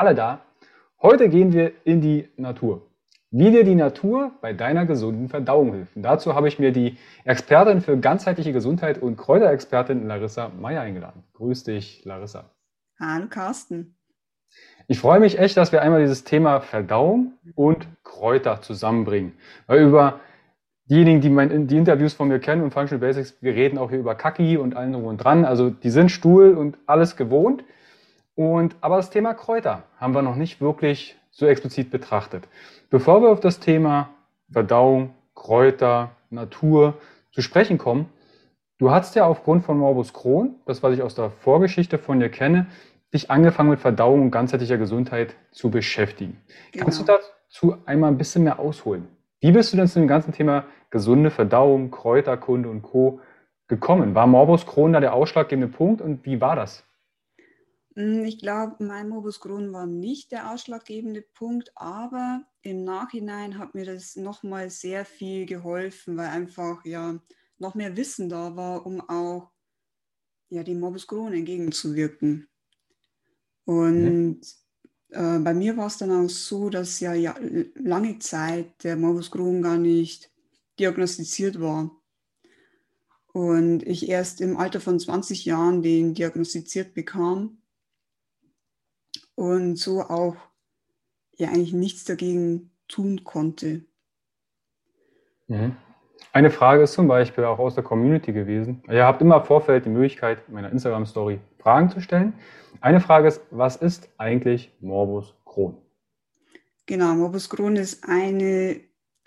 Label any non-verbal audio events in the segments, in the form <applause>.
alle da. Heute gehen wir in die Natur. Wie dir die Natur bei deiner gesunden Verdauung hilft. Und dazu habe ich mir die Expertin für ganzheitliche Gesundheit und Kräuterexpertin Larissa Meyer eingeladen. Grüß dich, Larissa. Hallo, Carsten. Ich freue mich echt, dass wir einmal dieses Thema Verdauung und Kräuter zusammenbringen. Weil über diejenigen, die mein, die Interviews von mir kennen und Functional Basics, wir reden auch hier über Kaki und allen drum und dran. Also die sind Stuhl und alles gewohnt. Und, aber das Thema Kräuter haben wir noch nicht wirklich so explizit betrachtet. Bevor wir auf das Thema Verdauung, Kräuter, Natur zu sprechen kommen, du hast ja aufgrund von Morbus Crohn, das was ich aus der Vorgeschichte von dir kenne, dich angefangen mit Verdauung und ganzheitlicher Gesundheit zu beschäftigen. Genau. Kannst du dazu einmal ein bisschen mehr ausholen? Wie bist du denn zu dem ganzen Thema gesunde Verdauung, Kräuterkunde und Co. gekommen? War Morbus Crohn da der ausschlaggebende Punkt und wie war das? Hm, ich glaube, mein Morbus Crohn war nicht der ausschlaggebende Punkt, aber im Nachhinein hat mir das nochmal sehr viel geholfen, weil einfach ja noch mehr Wissen da war, um auch ja, dem Morbus Crohn entgegenzuwirken. Und äh, bei mir war es dann auch so, dass ja, ja lange Zeit der Morbus Crohn gar nicht diagnostiziert war. Und ich erst im Alter von 20 Jahren den diagnostiziert bekam und so auch ja eigentlich nichts dagegen tun konnte. Mhm. Eine Frage ist zum Beispiel auch aus der Community gewesen. Ihr habt immer im Vorfeld die Möglichkeit, in meiner Instagram-Story Fragen zu stellen. Eine Frage ist, was ist eigentlich Morbus Crohn? Genau, Morbus Crohn ist eine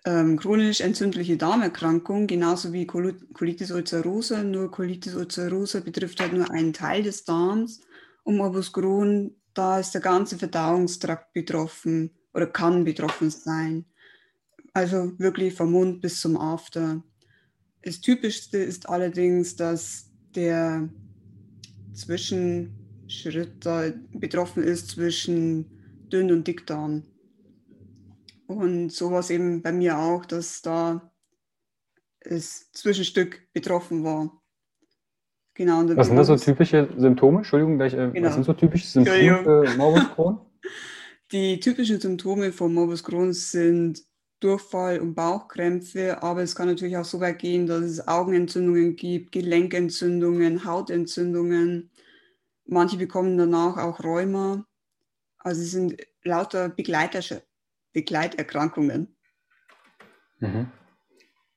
ähm, chronisch entzündliche Darmerkrankung, genauso wie Colitis ulcerosa. Nur Colitis ulcerosa betrifft halt nur einen Teil des Darms. Und Morbus Crohn, da ist der ganze Verdauungstrakt betroffen oder kann betroffen sein. Also wirklich vom Mund bis zum After. Das Typischste ist allerdings, dass der zwischen Schritt da betroffen ist zwischen Dünn- und Dickdarm. Und so war es eben bei mir auch, dass da das Zwischenstück betroffen war. Genau. Was sind das so typische Symptome? Entschuldigung, gleich, äh, genau. was sind so typische Symptome für Morbus Crohn? <laughs> <laughs> Die typischen Symptome von Morbus Crohn sind Durchfall und Bauchkrämpfe, aber es kann natürlich auch so weit gehen, dass es Augenentzündungen gibt, Gelenkentzündungen, Hautentzündungen, Manche bekommen danach auch Rheuma. Also es sind lauter Begleiterkrankungen. Mhm.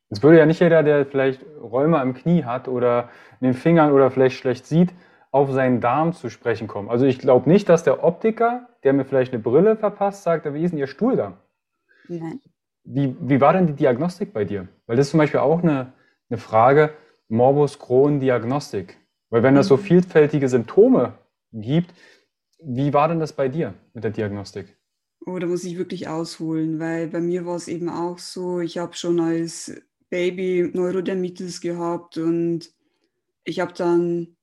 Es würde ja nicht jeder, der vielleicht Rheuma im Knie hat oder in den Fingern oder vielleicht schlecht sieht, auf seinen Darm zu sprechen kommen. Also ich glaube nicht, dass der Optiker, der mir vielleicht eine Brille verpasst, sagt, wie ist denn Ihr Stuhldarm? Nein. Wie, wie war denn die Diagnostik bei dir? Weil das ist zum Beispiel auch eine, eine Frage, Morbus Crohn Diagnostik. Weil wenn es so mhm. vielfältige Symptome gibt, wie war denn das bei dir mit der Diagnostik? Oh, da muss ich wirklich ausholen, weil bei mir war es eben auch so, ich habe schon als Baby Neurodermitis gehabt und ich habe dann,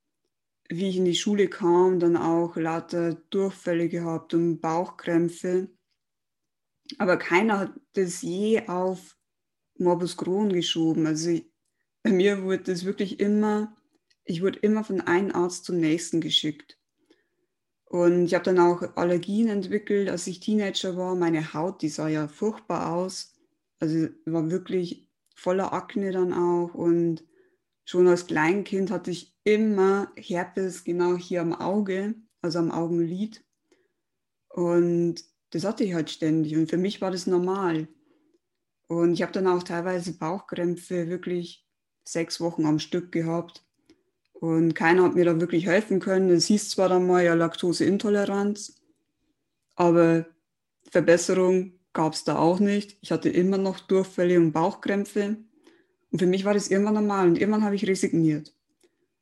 wie ich in die Schule kam, dann auch lauter Durchfälle gehabt und Bauchkrämpfe. Aber keiner hat das je auf Morbus Crohn geschoben. Also ich, bei mir wurde das wirklich immer, ich wurde immer von einem Arzt zum nächsten geschickt. Und ich habe dann auch Allergien entwickelt, als ich Teenager war. Meine Haut, die sah ja furchtbar aus. Also war wirklich voller Akne dann auch. Und schon als Kleinkind hatte ich immer Herpes genau hier am Auge, also am Augenlid. Und das hatte ich halt ständig. Und für mich war das normal. Und ich habe dann auch teilweise Bauchkrämpfe wirklich sechs Wochen am Stück gehabt. Und keiner hat mir da wirklich helfen können. Es hieß zwar dann mal ja Laktoseintoleranz, aber Verbesserung gab es da auch nicht. Ich hatte immer noch Durchfälle und Bauchkrämpfe. Und für mich war das irgendwann normal. Und irgendwann habe ich resigniert.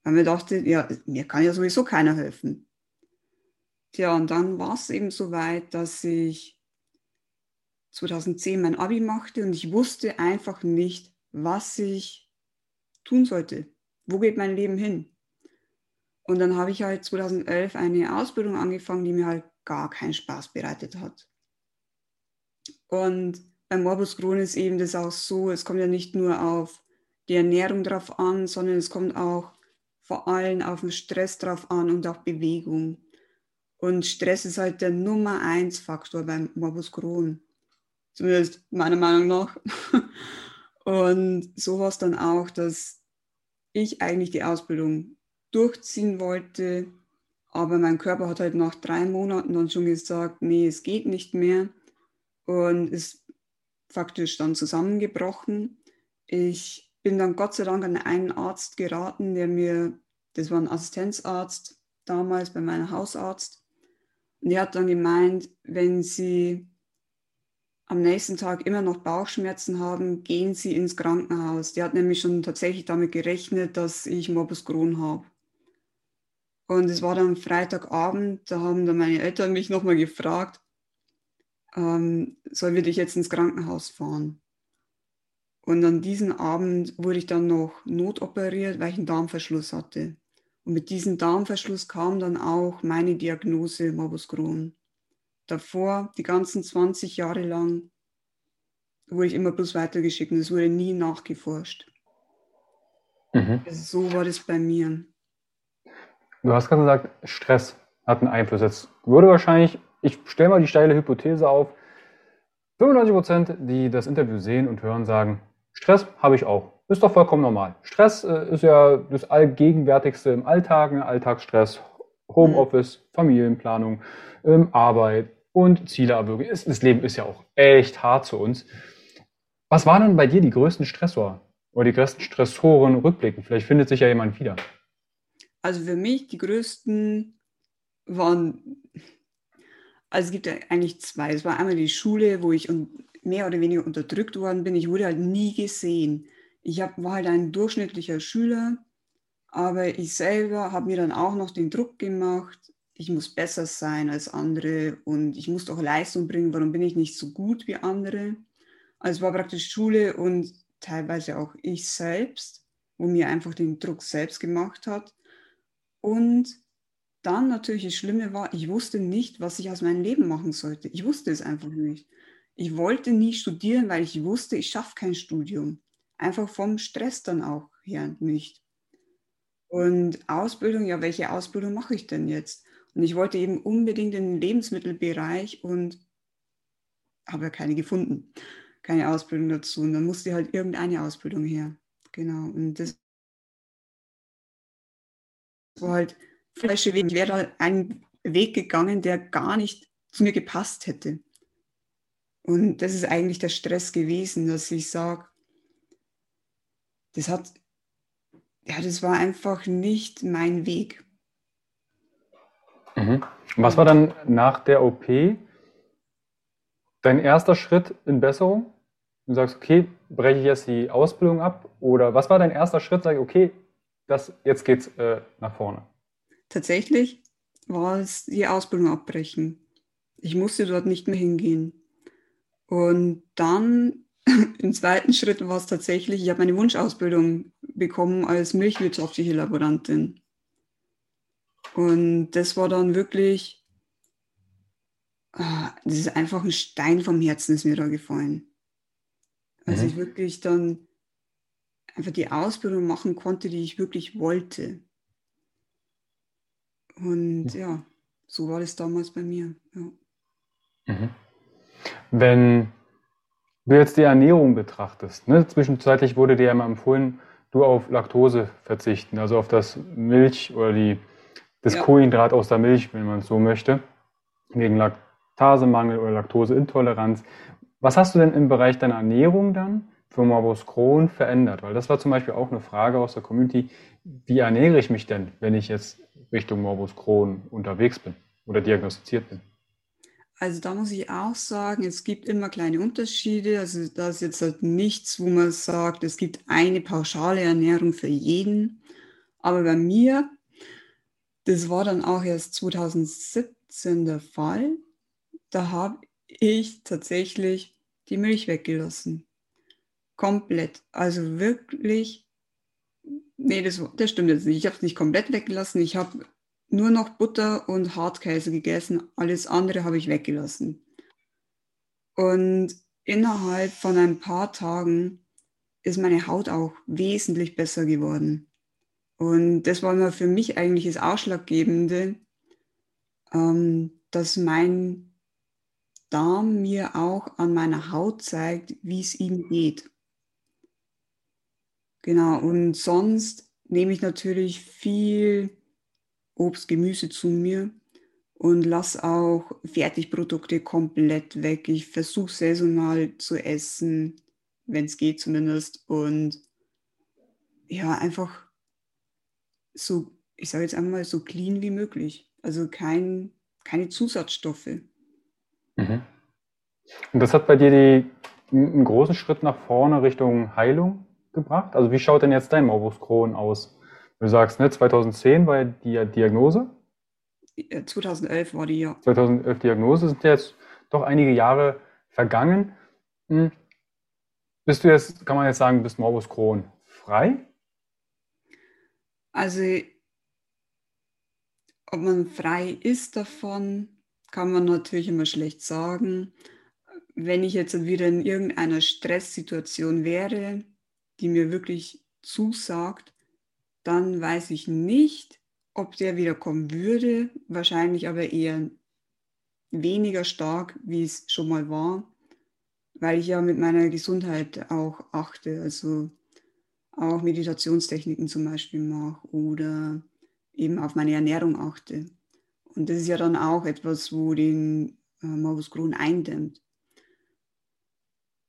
Weil mir dachte, ja, mir kann ja sowieso keiner helfen. Tja, und dann war es eben so weit, dass ich 2010 mein Abi machte und ich wusste einfach nicht, was ich tun sollte. Wo geht mein Leben hin? Und dann habe ich halt 2011 eine Ausbildung angefangen, die mir halt gar keinen Spaß bereitet hat. Und beim Morbus Crohn ist eben das auch so, es kommt ja nicht nur auf die Ernährung drauf an, sondern es kommt auch vor allem auf den Stress drauf an und auch Bewegung. Und Stress ist halt der Nummer eins Faktor beim Morbus Crohn. Zumindest meiner Meinung nach. <laughs> Und so war es dann auch, dass ich eigentlich die Ausbildung durchziehen wollte, aber mein Körper hat halt nach drei Monaten dann schon gesagt, nee, es geht nicht mehr und ist faktisch dann zusammengebrochen. Ich bin dann Gott sei Dank an einen Arzt geraten, der mir, das war ein Assistenzarzt damals bei meinem Hausarzt, und die hat dann gemeint, wenn Sie am nächsten Tag immer noch Bauchschmerzen haben, gehen Sie ins Krankenhaus. Die hat nämlich schon tatsächlich damit gerechnet, dass ich Morbus Crohn habe. Und es war dann Freitagabend, da haben dann meine Eltern mich nochmal gefragt, ähm, sollen wir dich jetzt ins Krankenhaus fahren? Und an diesem Abend wurde ich dann noch notoperiert, weil ich einen Darmverschluss hatte. Und mit diesem Darmverschluss kam dann auch meine Diagnose Morbus Crohn. Davor, die ganzen 20 Jahre lang, wurde ich immer bloß weitergeschickt und es wurde nie nachgeforscht. Mhm. Also so war das bei mir. Du hast gerade gesagt, Stress hat einen Einfluss. Jetzt würde wahrscheinlich, ich stelle mal die steile Hypothese auf, 95 Prozent, die das Interview sehen und hören, sagen, Stress habe ich auch. Ist doch vollkommen normal. Stress äh, ist ja das Allgegenwärtigste im Alltag, ne? Alltagsstress, Homeoffice, Familienplanung, ähm, Arbeit und Ziele erwürgen. Das Leben ist ja auch echt hart zu uns. Was waren denn bei dir die größten Stressor oder die größten Stressoren rückblicken? Vielleicht findet sich ja jemand wieder. Also für mich die größten waren, also es gibt ja eigentlich zwei. Es war einmal die Schule, wo ich mehr oder weniger unterdrückt worden bin. Ich wurde halt nie gesehen ich hab, war halt ein durchschnittlicher Schüler, aber ich selber habe mir dann auch noch den Druck gemacht, ich muss besser sein als andere und ich muss doch Leistung bringen, warum bin ich nicht so gut wie andere? Also es war praktisch Schule und teilweise auch ich selbst, wo mir einfach den Druck selbst gemacht hat. Und dann natürlich das Schlimme war, ich wusste nicht, was ich aus meinem Leben machen sollte. Ich wusste es einfach nicht. Ich wollte nie studieren, weil ich wusste, ich schaffe kein Studium einfach vom Stress dann auch her nicht. Und Ausbildung, ja, welche Ausbildung mache ich denn jetzt? Und ich wollte eben unbedingt in den Lebensmittelbereich und habe ja keine gefunden, keine Ausbildung dazu. Und dann musste halt irgendeine Ausbildung her. Genau. Und das war halt falsche Weg. Ich wäre da einen Weg gegangen, der gar nicht zu mir gepasst hätte. Und das ist eigentlich der Stress gewesen, dass ich sage, das hat, ja, das war einfach nicht mein Weg. Mhm. Was war dann nach der OP dein erster Schritt in Besserung? Du sagst, okay, breche ich jetzt die Ausbildung ab? Oder was war dein erster Schritt? Sag ich, okay, das, jetzt geht's äh, nach vorne. Tatsächlich war es die Ausbildung abbrechen. Ich musste dort nicht mehr hingehen. Und dann <laughs> Im zweiten Schritt war es tatsächlich, ich habe meine Wunschausbildung bekommen als milchwirtschaftliche Laborantin. Und das war dann wirklich ah, das ist einfach ein Stein vom Herzen, ist mir da gefallen. Also mhm. ich wirklich dann einfach die Ausbildung machen konnte, die ich wirklich wollte. Und ja, so war das damals bei mir. Ja. Mhm. Wenn du jetzt die Ernährung betrachtest, ne, zwischenzeitlich wurde dir ja mal empfohlen, du auf Laktose verzichten, also auf das Milch oder die, das ja. Kohlenhydrat aus der Milch, wenn man es so möchte, wegen Laktasemangel oder Laktoseintoleranz. Was hast du denn im Bereich deiner Ernährung dann für Morbus Crohn verändert? Weil das war zum Beispiel auch eine Frage aus der Community. Wie ernähre ich mich denn, wenn ich jetzt Richtung Morbus Crohn unterwegs bin oder diagnostiziert bin? Also da muss ich auch sagen, es gibt immer kleine Unterschiede. Also da ist jetzt halt nichts, wo man sagt, es gibt eine pauschale Ernährung für jeden. Aber bei mir, das war dann auch erst 2017 der Fall, da habe ich tatsächlich die Milch weggelassen. Komplett. Also wirklich, nee, das, das stimmt jetzt nicht. Ich habe es nicht komplett weggelassen. Ich habe nur noch Butter und Hartkäse gegessen. Alles andere habe ich weggelassen. Und innerhalb von ein paar Tagen ist meine Haut auch wesentlich besser geworden. Und das war immer für mich eigentlich das Ausschlaggebende, ähm, dass mein Darm mir auch an meiner Haut zeigt, wie es ihm geht. Genau, und sonst nehme ich natürlich viel Obst, Gemüse zu mir und lasse auch Fertigprodukte komplett weg. Ich versuche saisonal zu essen, wenn es geht zumindest. Und ja, einfach so, ich sage jetzt einmal so clean wie möglich. Also kein, keine Zusatzstoffe. Mhm. Und das hat bei dir die, einen großen Schritt nach vorne Richtung Heilung gebracht? Also wie schaut denn jetzt dein Morbus Crohn aus? Du sagst, ne, 2010 war die Diagnose? 2011 war die, ja. 2011 Diagnose, sind jetzt doch einige Jahre vergangen. Hm. Bist du jetzt, kann man jetzt sagen, bist Morbus Crohn frei? Also, ob man frei ist davon, kann man natürlich immer schlecht sagen. Wenn ich jetzt wieder in irgendeiner Stresssituation wäre, die mir wirklich zusagt, dann weiß ich nicht, ob der wiederkommen würde. Wahrscheinlich aber eher weniger stark, wie es schon mal war, weil ich ja mit meiner Gesundheit auch achte. Also auch Meditationstechniken zum Beispiel mache oder eben auf meine Ernährung achte. Und das ist ja dann auch etwas, wo den äh, Morbus Crohn eindämmt.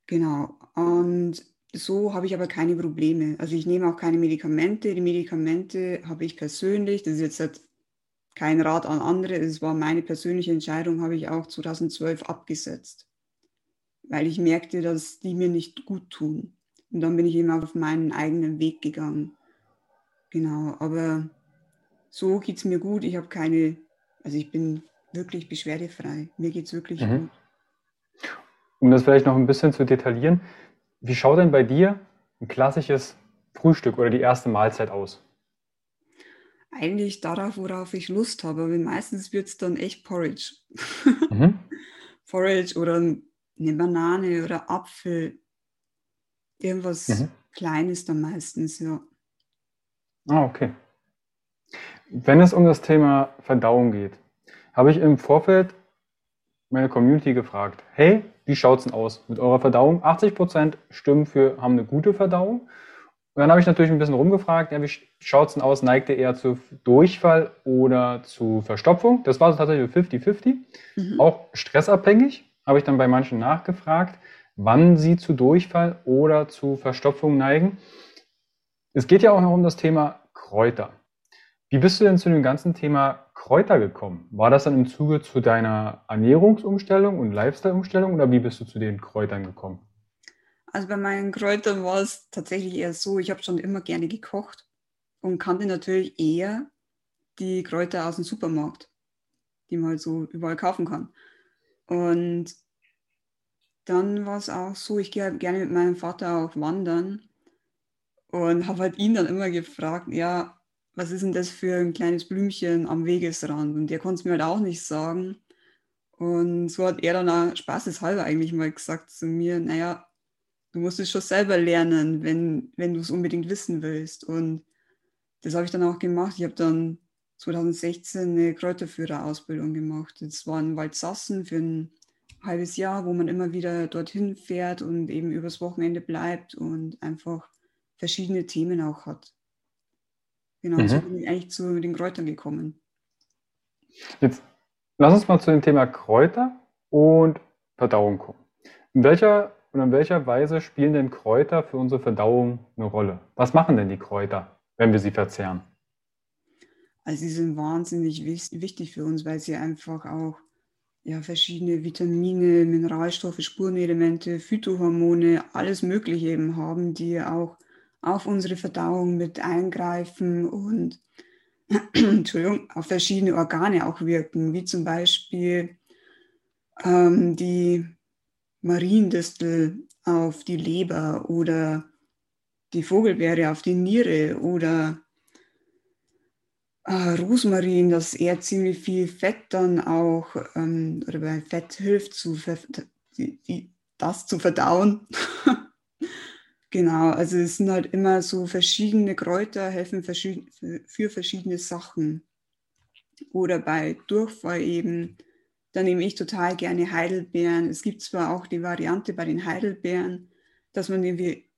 Genau. Und so habe ich aber keine Probleme. Also ich nehme auch keine Medikamente. Die Medikamente habe ich persönlich, das ist jetzt halt kein Rat an andere, es war meine persönliche Entscheidung, habe ich auch 2012 abgesetzt, weil ich merkte, dass die mir nicht gut tun. Und dann bin ich eben auf meinen eigenen Weg gegangen. Genau, aber so geht es mir gut. Ich habe keine, also ich bin wirklich beschwerdefrei. Mir geht es wirklich mhm. gut. Um das vielleicht noch ein bisschen zu detaillieren, wie schaut denn bei dir ein klassisches Frühstück oder die erste Mahlzeit aus? Eigentlich darauf, worauf ich Lust habe, aber meistens wird es dann echt Porridge. <laughs> Mhm. Porridge oder eine Banane oder Apfel. Irgendwas mhm. Kleines dann meistens, ja. Ah, okay. Wenn es um das Thema Verdauung geht, habe ich im Vorfeld meine Community gefragt, hey, wie schaut es denn aus mit eurer Verdauung? 80 Prozent stimmen für, haben eine gute Verdauung. Und dann habe ich natürlich ein bisschen rumgefragt, ja, wie schaut es denn aus? Neigt ihr eher zu Durchfall oder zu Verstopfung? Das war so tatsächlich 50-50. Mhm. Auch stressabhängig habe ich dann bei manchen nachgefragt, wann sie zu Durchfall oder zu Verstopfung neigen. Es geht ja auch noch um das Thema Kräuter. Wie bist du denn zu dem ganzen Thema Kräuter gekommen? War das dann im Zuge zu deiner Ernährungsumstellung und Lifestyle-Umstellung oder wie bist du zu den Kräutern gekommen? Also bei meinen Kräutern war es tatsächlich eher so, ich habe schon immer gerne gekocht und kannte natürlich eher die Kräuter aus dem Supermarkt, die man halt so überall kaufen kann. Und dann war es auch so, ich gehe halt gerne mit meinem Vater auch wandern und habe halt ihn dann immer gefragt, ja, was ist denn das für ein kleines Blümchen am Wegesrand? Und der konnte es mir halt auch nicht sagen. Und so hat er dann auch spaßeshalber eigentlich mal gesagt zu mir, naja, du musst es schon selber lernen, wenn, wenn du es unbedingt wissen willst. Und das habe ich dann auch gemacht. Ich habe dann 2016 eine Kräuterführerausbildung gemacht. Das war in Waldsassen für ein halbes Jahr, wo man immer wieder dorthin fährt und eben übers Wochenende bleibt und einfach verschiedene Themen auch hat. Genau, mhm. so bin ich eigentlich zu den Kräutern gekommen. Jetzt lass uns mal zu dem Thema Kräuter und Verdauung kommen. In welcher und in welcher Weise spielen denn Kräuter für unsere Verdauung eine Rolle? Was machen denn die Kräuter, wenn wir sie verzehren? Also sie sind wahnsinnig wichtig für uns, weil sie einfach auch ja, verschiedene Vitamine, Mineralstoffe, Spurenelemente, Phytohormone, alles Mögliche eben haben, die auch auf unsere Verdauung mit eingreifen und <clears throat> Entschuldigung, auf verschiedene Organe auch wirken, wie zum Beispiel ähm, die Mariendistel auf die Leber oder die Vogelbeere auf die Niere oder äh, Rosmarin, das eher ziemlich viel Fett dann auch, ähm, oder bei Fett hilft, zu die, die, das zu verdauen. <laughs> genau, also es sind halt immer so verschiedene Kräuter, helfen für verschiedene Sachen. Oder bei Durchfall eben, da nehme ich total gerne Heidelbeeren. Es gibt zwar auch die Variante bei den Heidelbeeren, dass man die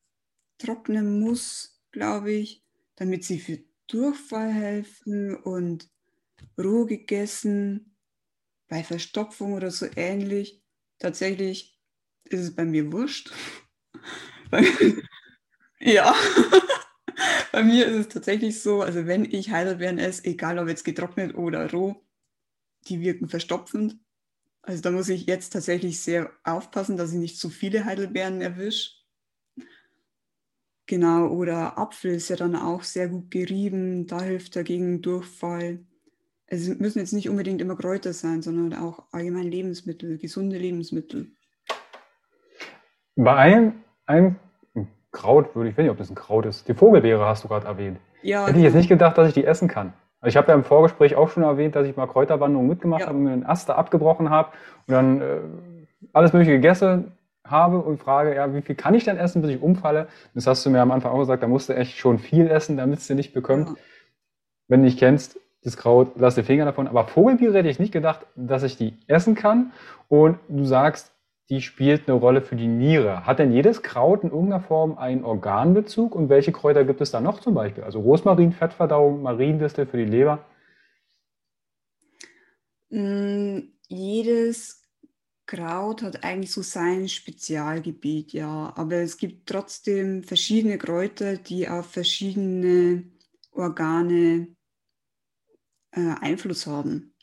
trocknen muss, glaube ich, damit sie für Durchfall helfen und roh gegessen, bei Verstopfung oder so ähnlich. Tatsächlich ist es bei mir wurscht. <laughs> ja, <laughs> bei mir ist es tatsächlich so, also wenn ich Heidelbeeren esse, egal ob jetzt getrocknet oder roh, die wirken verstopfend. Also da muss ich jetzt tatsächlich sehr aufpassen, dass ich nicht zu viele Heidelbeeren erwische. Genau, oder Apfel ist ja dann auch sehr gut gerieben, da hilft dagegen Durchfall. Es müssen jetzt nicht unbedingt immer Kräuter sein, sondern auch allgemein Lebensmittel, gesunde Lebensmittel. Bei einem, einem Kraut würde ich, weiß nicht, ob das ein Kraut ist, die Vogelbeere hast du gerade erwähnt. Ja, Hätte ich jetzt nicht gedacht, dass ich die essen kann. Also ich habe ja im Vorgespräch auch schon erwähnt, dass ich mal Kräuterwanderung mitgemacht ja. habe und mir einen Ast da abgebrochen habe und dann äh, alles Mögliche gegessen habe und frage, ja, wie viel kann ich denn essen, bis ich umfalle? Das hast du mir am Anfang auch gesagt, da musst du echt schon viel essen, damit es dir nicht bekommt. Ja. Wenn du nicht kennst, das Kraut, lass den Finger davon. Aber Vogelbiere hätte ich nicht gedacht, dass ich die essen kann. Und du sagst, die spielt eine Rolle für die Niere. Hat denn jedes Kraut in irgendeiner Form einen Organbezug? Und welche Kräuter gibt es da noch zum Beispiel? Also Rosmarin, Fettverdauung, Mariendistel für die Leber? Mm, jedes Kraut hat eigentlich so sein Spezialgebiet, ja. Aber es gibt trotzdem verschiedene Kräuter, die auf verschiedene Organe äh, Einfluss haben.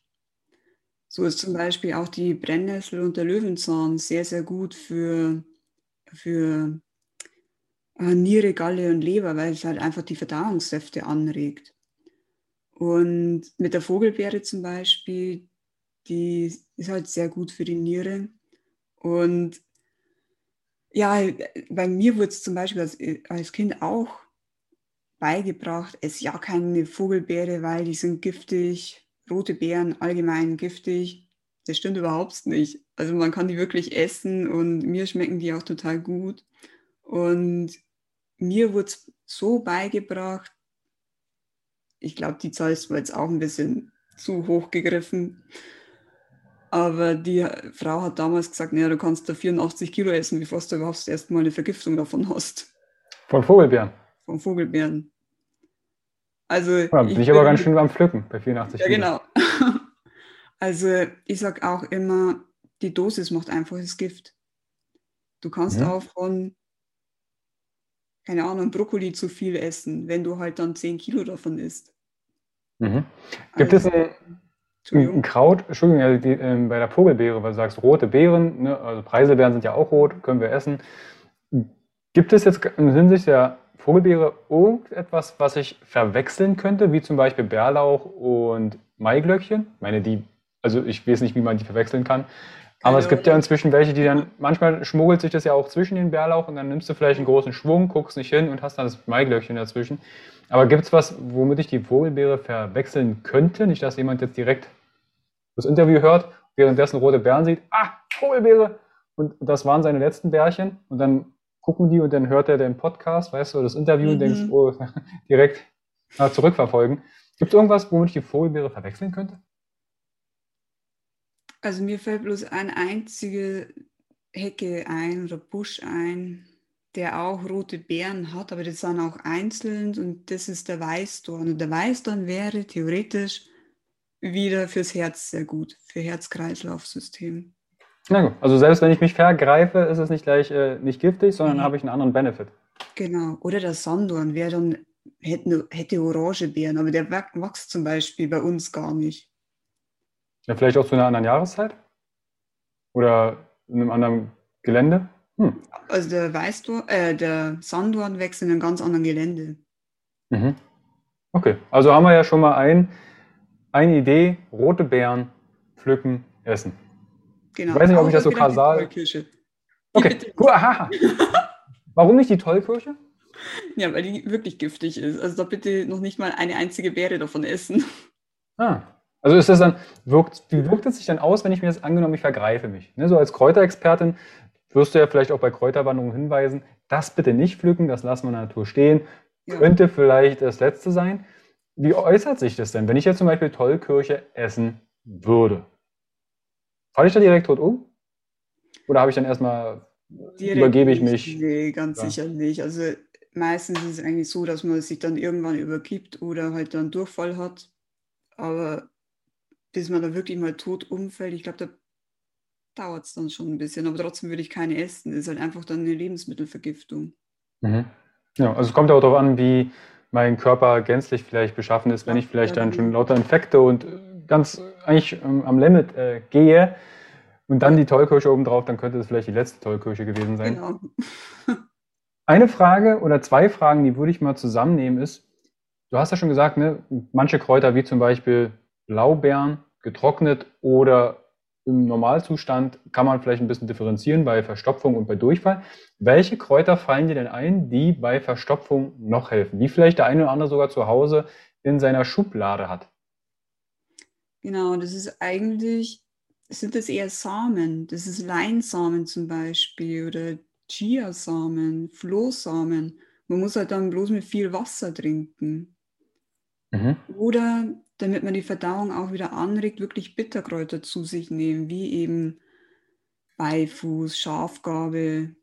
So ist zum Beispiel auch die Brennnessel und der Löwenzahn sehr, sehr gut für, für äh, Niere, Galle und Leber, weil es halt einfach die Verdauungssäfte anregt. Und mit der Vogelbeere zum Beispiel, die ist halt sehr gut für die Niere. Und ja, bei mir wurde es zum Beispiel als, als Kind auch beigebracht, es ja keine Vogelbeere, weil die sind giftig, rote Beeren allgemein giftig. Das stimmt überhaupt nicht. Also man kann die wirklich essen und mir schmecken die auch total gut. Und mir wurde es so beigebracht, ich glaube, die Zahl ist jetzt auch ein bisschen zu hoch gegriffen, aber die Frau hat damals gesagt, naja, du kannst da 84 Kilo essen, bevor du überhaupt erst mal eine Vergiftung davon hast. Von Vogelbeeren? Von Vogelbeeren. Also, ja, bin ich, ich aber ganz schön beim Pflücken bei 84 ja, Kilo. Ja, genau. Also ich sage auch immer, die Dosis macht einfach das Gift. Du kannst mhm. auch von, keine Ahnung, Brokkoli zu viel essen, wenn du halt dann 10 Kilo davon isst. Mhm. Gibt also, es ein ein Kraut, Entschuldigung, die, äh, bei der Vogelbeere, weil du sagst, rote Beeren, ne, also Preiselbeeren sind ja auch rot, können wir essen. Gibt es jetzt in Hinsicht der Vogelbeere irgendetwas, was ich verwechseln könnte, wie zum Beispiel Bärlauch und Maiglöckchen? Ich meine, die, also ich weiß nicht, wie man die verwechseln kann. Aber es gibt ja inzwischen welche, die dann, manchmal schmuggelt sich das ja auch zwischen den Bärlauch und dann nimmst du vielleicht einen großen Schwung, guckst nicht hin und hast dann das Maiglöckchen dazwischen. Aber gibt es was, womit ich die Vogelbeere verwechseln könnte? Nicht, dass jemand jetzt direkt das Interview hört währenddessen rote Bären sieht, ah, Vogelbeere. Und das waren seine letzten Bärchen. Und dann gucken die und dann hört er den Podcast, weißt du, das Interview mhm. und denkst, oh, <laughs> direkt zurückverfolgen. Gibt es irgendwas, womit ich die Vogelbeere verwechseln könnte? Also mir fällt bloß eine einzige Hecke ein oder Busch ein, der auch rote Beeren hat, aber das sind auch einzeln und das ist der Weißdorn. Und der Weißdorn wäre theoretisch wieder fürs Herz sehr gut, für Herz-Kreislauf-System. Na gut, also selbst wenn ich mich vergreife, ist es nicht gleich äh, nicht giftig, sondern mhm. habe ich einen anderen Benefit. Genau, oder der Sanddorn wäre dann, hätte, hätte orange Beeren, aber der wächst zum Beispiel bei uns gar nicht. Ja, vielleicht auch zu einer anderen Jahreszeit? Oder in einem anderen Gelände? Hm. Also der Weißdorn, äh, der Sanddorn wächst in einem ganz anderen Gelände. Mhm. Okay, also haben wir ja schon mal ein, eine Idee, rote Beeren pflücken, essen. Genau. Ich weiß nicht, ob ich das so kausal... Okay, <laughs> cool, aha. Warum nicht die Tollkirsche? Ja, weil die wirklich giftig ist. Also da bitte noch nicht mal eine einzige Beere davon essen. Ah, also ist das dann, wirkt, wie wirkt es sich dann aus, wenn ich mir jetzt angenommen, ich vergreife mich? Ne, so als Kräuterexpertin wirst du ja vielleicht auch bei Kräuterwanderungen hinweisen, das bitte nicht pflücken, das lassen wir in der Natur stehen. Ja. Könnte vielleicht das letzte sein. Wie äußert sich das denn, wenn ich jetzt zum Beispiel Tollkirche essen würde? Falle ich da direkt tot um? Oder habe ich dann erstmal, direkt übergebe ich mich? Nee, ganz ja. sicher nicht. Also meistens ist es eigentlich so, dass man sich dann irgendwann übergibt oder halt dann Durchfall hat. Aber bis man da wirklich mal tot umfällt, ich glaube, da dauert es dann schon ein bisschen. Aber trotzdem würde ich keine essen. Das ist halt einfach dann eine Lebensmittelvergiftung. Mhm. Ja, also es kommt auch darauf an, wie mein Körper gänzlich vielleicht beschaffen ist, wenn ich vielleicht dann schon lauter Infekte und ganz eigentlich ähm, am Limit äh, gehe und dann die Tollkirsche obendrauf, dann könnte es vielleicht die letzte Tollkirsche gewesen sein. Genau. <laughs> Eine Frage oder zwei Fragen, die würde ich mal zusammennehmen, ist, du hast ja schon gesagt, ne, manche Kräuter wie zum Beispiel Blaubeeren, getrocknet oder im Normalzustand kann man vielleicht ein bisschen differenzieren bei Verstopfung und bei Durchfall. Welche Kräuter fallen dir denn ein, die bei Verstopfung noch helfen? Die vielleicht der eine oder andere sogar zu Hause in seiner Schublade hat? Genau, das ist eigentlich, sind das eher Samen. Das ist Leinsamen zum Beispiel oder Chiasamen, Flohsamen. Man muss halt dann bloß mit viel Wasser trinken. Mhm. Oder damit man die Verdauung auch wieder anregt, wirklich Bitterkräuter zu sich nehmen, wie eben Beifuß, Schafgarbe,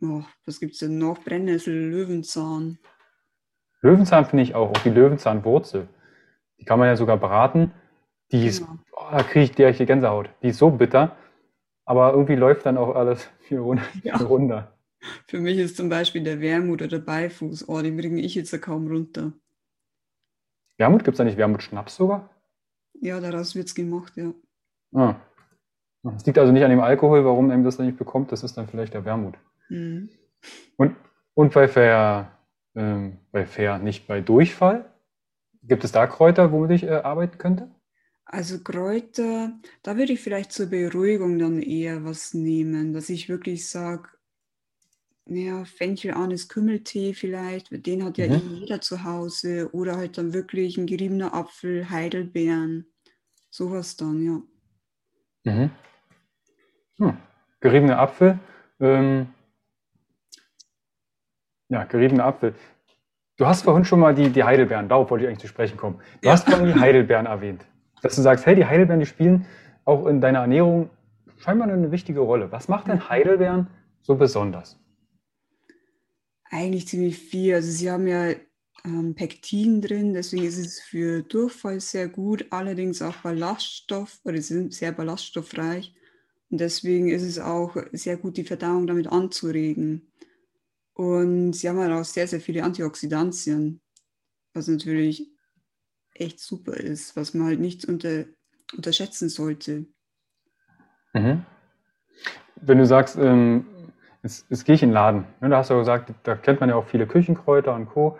oh, was gibt es denn noch? Brennnessel, Löwenzahn. Löwenzahn finde ich auch, auch die Löwenzahnwurzel. Die kann man ja sogar braten. Die ist, genau. oh, da kriege ich direkt die Gänsehaut. Die ist so bitter, aber irgendwie läuft dann auch alles viel runter. <laughs> Ja. runter. Für mich ist zum Beispiel der Wermut oder der Beifuß, oh, den bringe ich jetzt ja kaum runter. Wermut? Gibt es da nicht Wermut-Schnaps sogar? Ja, daraus wird es gemacht, ja. Ah. Es liegt also nicht an dem Alkohol, warum einem das dann nicht bekommt, das ist dann vielleicht der Wermut. Mhm. Und, und bei Fair, ähm, bei Fair, nicht bei Durchfall? Gibt es da Kräuter, womit ich äh, arbeiten könnte? Also Kräuter, da würde ich vielleicht zur Beruhigung dann eher was nehmen, dass ich wirklich sage, ja, Fenchel, Anis, Kümmeltee vielleicht, den hat ja mhm. eh jeder zu Hause. Oder halt dann wirklich ein geriebener Apfel, Heidelbeeren, sowas dann, ja. Mhm. Hm. Geriebener Apfel. Ähm, ja, geriebener Apfel. Du hast vorhin schon mal die, die Heidelbeeren, darauf wollte ich eigentlich zu sprechen kommen. Du ja. hast vorhin die Heidelbeeren erwähnt. Dass du sagst, hey, die Heidelbeeren, die spielen auch in deiner Ernährung scheinbar eine wichtige Rolle. Was macht denn. Heidelbeeren so besonders? Eigentlich ziemlich viel. Also sie haben ja ähm, Pektin drin, deswegen ist es für Durchfall sehr gut, allerdings auch Ballaststoff oder sie sind sehr ballaststoffreich. Und deswegen ist es auch sehr gut, die Verdauung damit anzuregen. Und sie haben halt auch sehr, sehr viele Antioxidantien, was natürlich echt super ist, was man halt nicht unter, unterschätzen sollte. Mhm. Wenn du sagst, ähm, Jetzt, jetzt gehe ich in den Laden. Ne, da hast du gesagt, da kennt man ja auch viele Küchenkräuter und Co.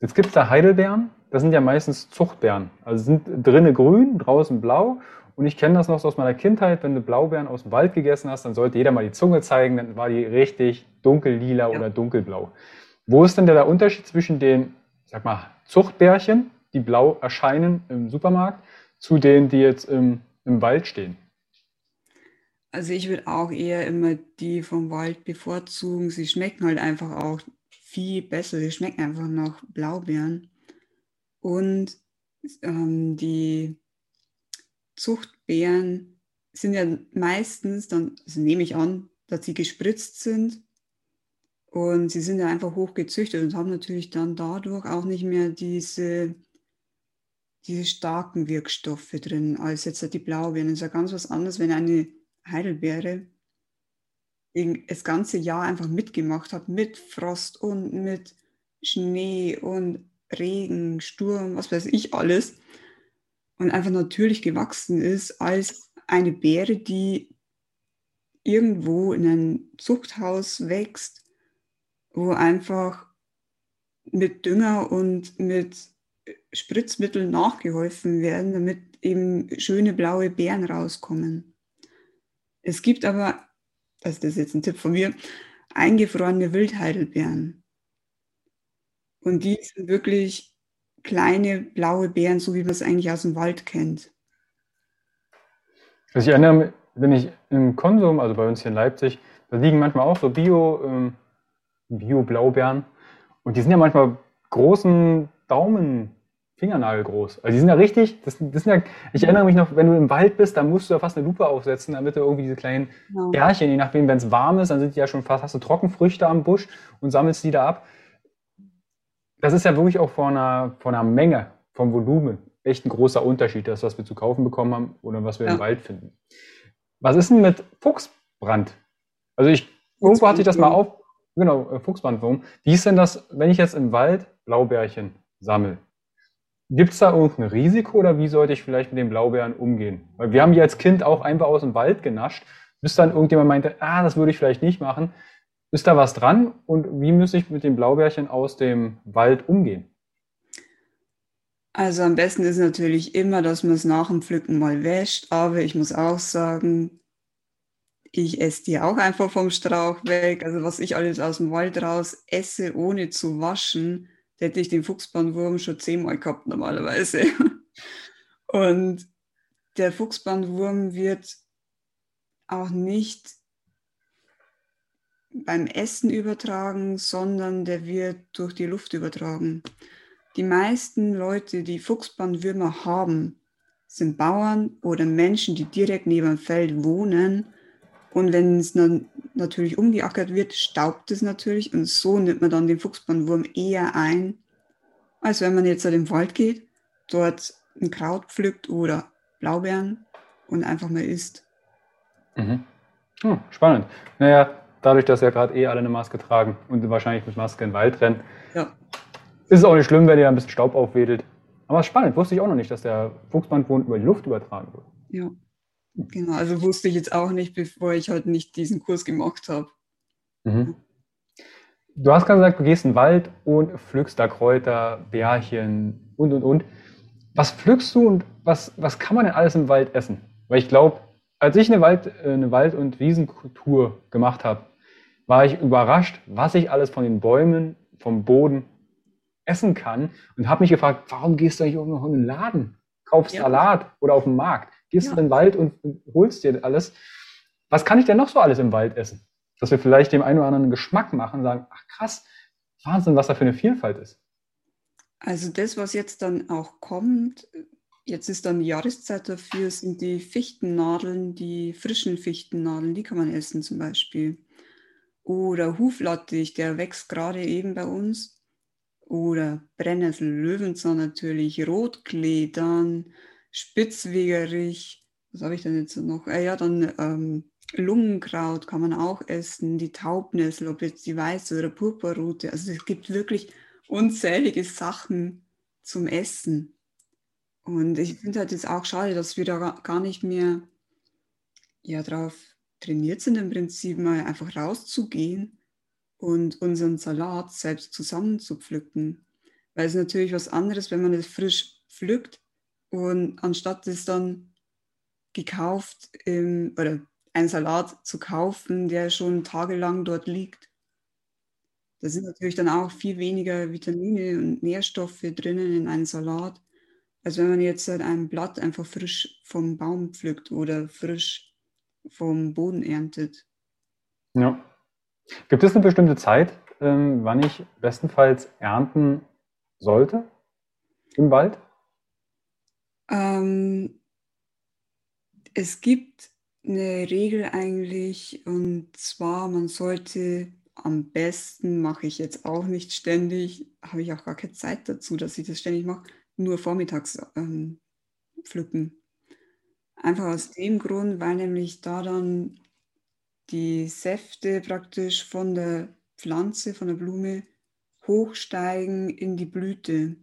Jetzt gibt es da Heidelbeeren. Das sind ja meistens Zuchtbeeren. Also sind drinnen grün, draußen blau. Und ich kenne das noch so aus meiner Kindheit, wenn du Blaubeeren aus dem Wald gegessen hast, dann sollte jeder mal die Zunge zeigen, dann war die richtig dunkellila ja. oder dunkelblau. Wo ist denn der Unterschied zwischen den, ich sag mal, Zuchtbärchen, die blau erscheinen im Supermarkt, zu denen, die jetzt im, im Wald stehen? Also ich würde auch eher immer die vom Wald bevorzugen. Sie schmecken halt einfach auch viel besser. Sie schmecken einfach nach Blaubeeren. Und ähm, die Zuchtbeeren sind ja meistens dann, also nehme ich an, dass sie gespritzt sind. Und sie sind ja einfach hoch gezüchtet und haben natürlich dann dadurch auch nicht mehr diese, diese starken Wirkstoffe drin, als jetzt die Blaubeeren. Das ist ja ganz was anderes, wenn eine Heidelbeere das ganze Jahr einfach mitgemacht hat, mit Frost und mit Schnee und Regen, Sturm, was weiß ich alles. Und einfach natürlich gewachsen ist als eine Beere, die irgendwo in einem Zuchthaus wächst, wo einfach mit Dünger und mit Spritzmitteln nachgeholfen werden, damit eben schöne blaue Beeren rauskommen. Es gibt aber, also das ist jetzt ein Tipp von mir, eingefrorene Wildheidelbeeren. Und die sind wirklich kleine blaue Beeren, so wie man es eigentlich aus dem Wald kennt. Also ich erinnere mich, wenn ich im Konsum, also bei uns hier in Leipzig, da liegen manchmal auch so Bio, ähm, Bio-Blaubeeren. Und die sind ja manchmal großen Daumen, Fingernagel groß. Also die sind ja richtig, das, das sind ja, ich erinnere mich noch, wenn du im Wald bist, dann musst du ja fast eine Lupe aufsetzen, damit du irgendwie diese kleinen genau. Bärchen, je nachdem, wenn es warm ist, dann sind die ja schon fast, hast du Trockenfrüchte am Busch und sammelst die da ab das ist ja wirklich auch von einer, von einer Menge, vom Volumen echt ein großer Unterschied, das, was wir zu kaufen bekommen haben oder was wir ja. im Wald finden. Was ist denn mit Fuchsbrand? Also ich, irgendwo hatte ich das mal auf, genau, äh, Fuchsbrandwurm. Wie ist denn das, wenn ich jetzt im Wald Blaubeerchen sammle? Gibt es da irgendein Risiko oder wie sollte ich vielleicht mit den Blaubeeren umgehen? Weil wir haben die als Kind auch einfach aus dem Wald genascht, bis dann irgendjemand meinte, ah, das würde ich vielleicht nicht machen. Ist da was dran und wie muss ich mit den Blaubeerchen aus dem Wald umgehen? Also am besten ist natürlich immer, dass man es nach dem Pflücken mal wäscht, aber ich muss auch sagen, ich esse die auch einfach vom Strauch weg. Also was ich alles aus dem Wald raus esse, ohne zu waschen, hätte ich den Fuchsbandwurm schon zehnmal gehabt normalerweise. <laughs> Und der Fuchsbandwurm wird auch nicht beim Essen übertragen, sondern der wird durch die Luft übertragen. Die meisten Leute, die Fuchsbandwürmer haben, sind Bauern oder Menschen, die direkt neben dem Feld wohnen. Und wenn es dann natürlich umgeackert wird, staubt es natürlich und so nimmt man dann den Fuchsbandwurm eher ein, als wenn man jetzt in den Wald geht, dort ein Kraut pflückt oder Blaubeeren und einfach mal isst. Mhm. Oh, spannend. Naja, dadurch, dass ja gerade eh alle eine Maske tragen und wahrscheinlich mit Maske in den Wald rennen, ja. ist es auch nicht schlimm, wenn ihr ein bisschen Staub aufwedelt. Aber spannend, wusste ich auch noch nicht, dass der Fuchsbandwurm über die Luft übertragen wird. Ja, genau. Also wusste ich jetzt auch nicht, bevor ich heute nicht diesen Kurs gemacht habe. Mhm. Du hast gerade gesagt, du gehst in den Wald und pflückst da Kräuter, Bärchen und und und. Was pflückst du und was, was kann man denn alles im Wald essen? Weil ich glaube, als ich eine Wald-, eine Wald und Wiesenkultur gemacht habe, war ich überrascht, was ich alles von den Bäumen, vom Boden essen kann und habe mich gefragt, warum gehst du eigentlich auch noch in den Laden, kaufst ja. Salat oder auf den Markt, gehst ja. in den Wald und holst dir alles. Was kann ich denn noch so alles im Wald essen? Dass wir vielleicht dem einen oder anderen Geschmack machen, sagen, ach krass, Wahnsinn, was da für eine Vielfalt ist. Also das, was jetzt dann auch kommt, jetzt ist dann die Jahreszeit dafür, sind die Fichtennadeln, die frischen Fichtennadeln, die kann man essen zum Beispiel. Oder Huflattich, der wächst gerade eben bei uns. Oder Brennnessel, Löwenzahn natürlich, Rotkledern, Spitzwegerich. Was habe ich denn jetzt noch? Ah, ja, dann ähm, Lungenkraut kann man auch essen, die Taubnessel, ob jetzt die weiße oder purpurrote. Also es gibt wirklich unzählige Sachen zum Essen. Und ich finde halt jetzt auch schade, dass wir da gar nicht mehr ja, drauf trainiert sind, im Prinzip mal einfach rauszugehen und unseren Salat selbst zusammenzupflücken. Weil es ist natürlich was anderes, wenn man es frisch pflückt und anstatt es dann gekauft im, oder einen Salat zu kaufen, der schon tagelang dort liegt. Da sind natürlich dann auch viel weniger Vitamine und Nährstoffe drinnen in einem Salat, als wenn man jetzt halt ein Blatt einfach frisch vom Baum pflückt oder frisch vom Boden erntet. Ja. Gibt es eine bestimmte Zeit, ähm, wann ich bestenfalls ernten sollte im Wald? Ähm, es gibt eine Regel eigentlich und zwar, man sollte am besten, mache ich jetzt auch nicht ständig, habe ich auch gar keine Zeit dazu, dass ich das ständig mache, nur vormittags ähm, pflücken. Einfach aus dem Grund, weil nämlich da dann die Säfte praktisch von der Pflanze, von der Blume hochsteigen in die Blüte.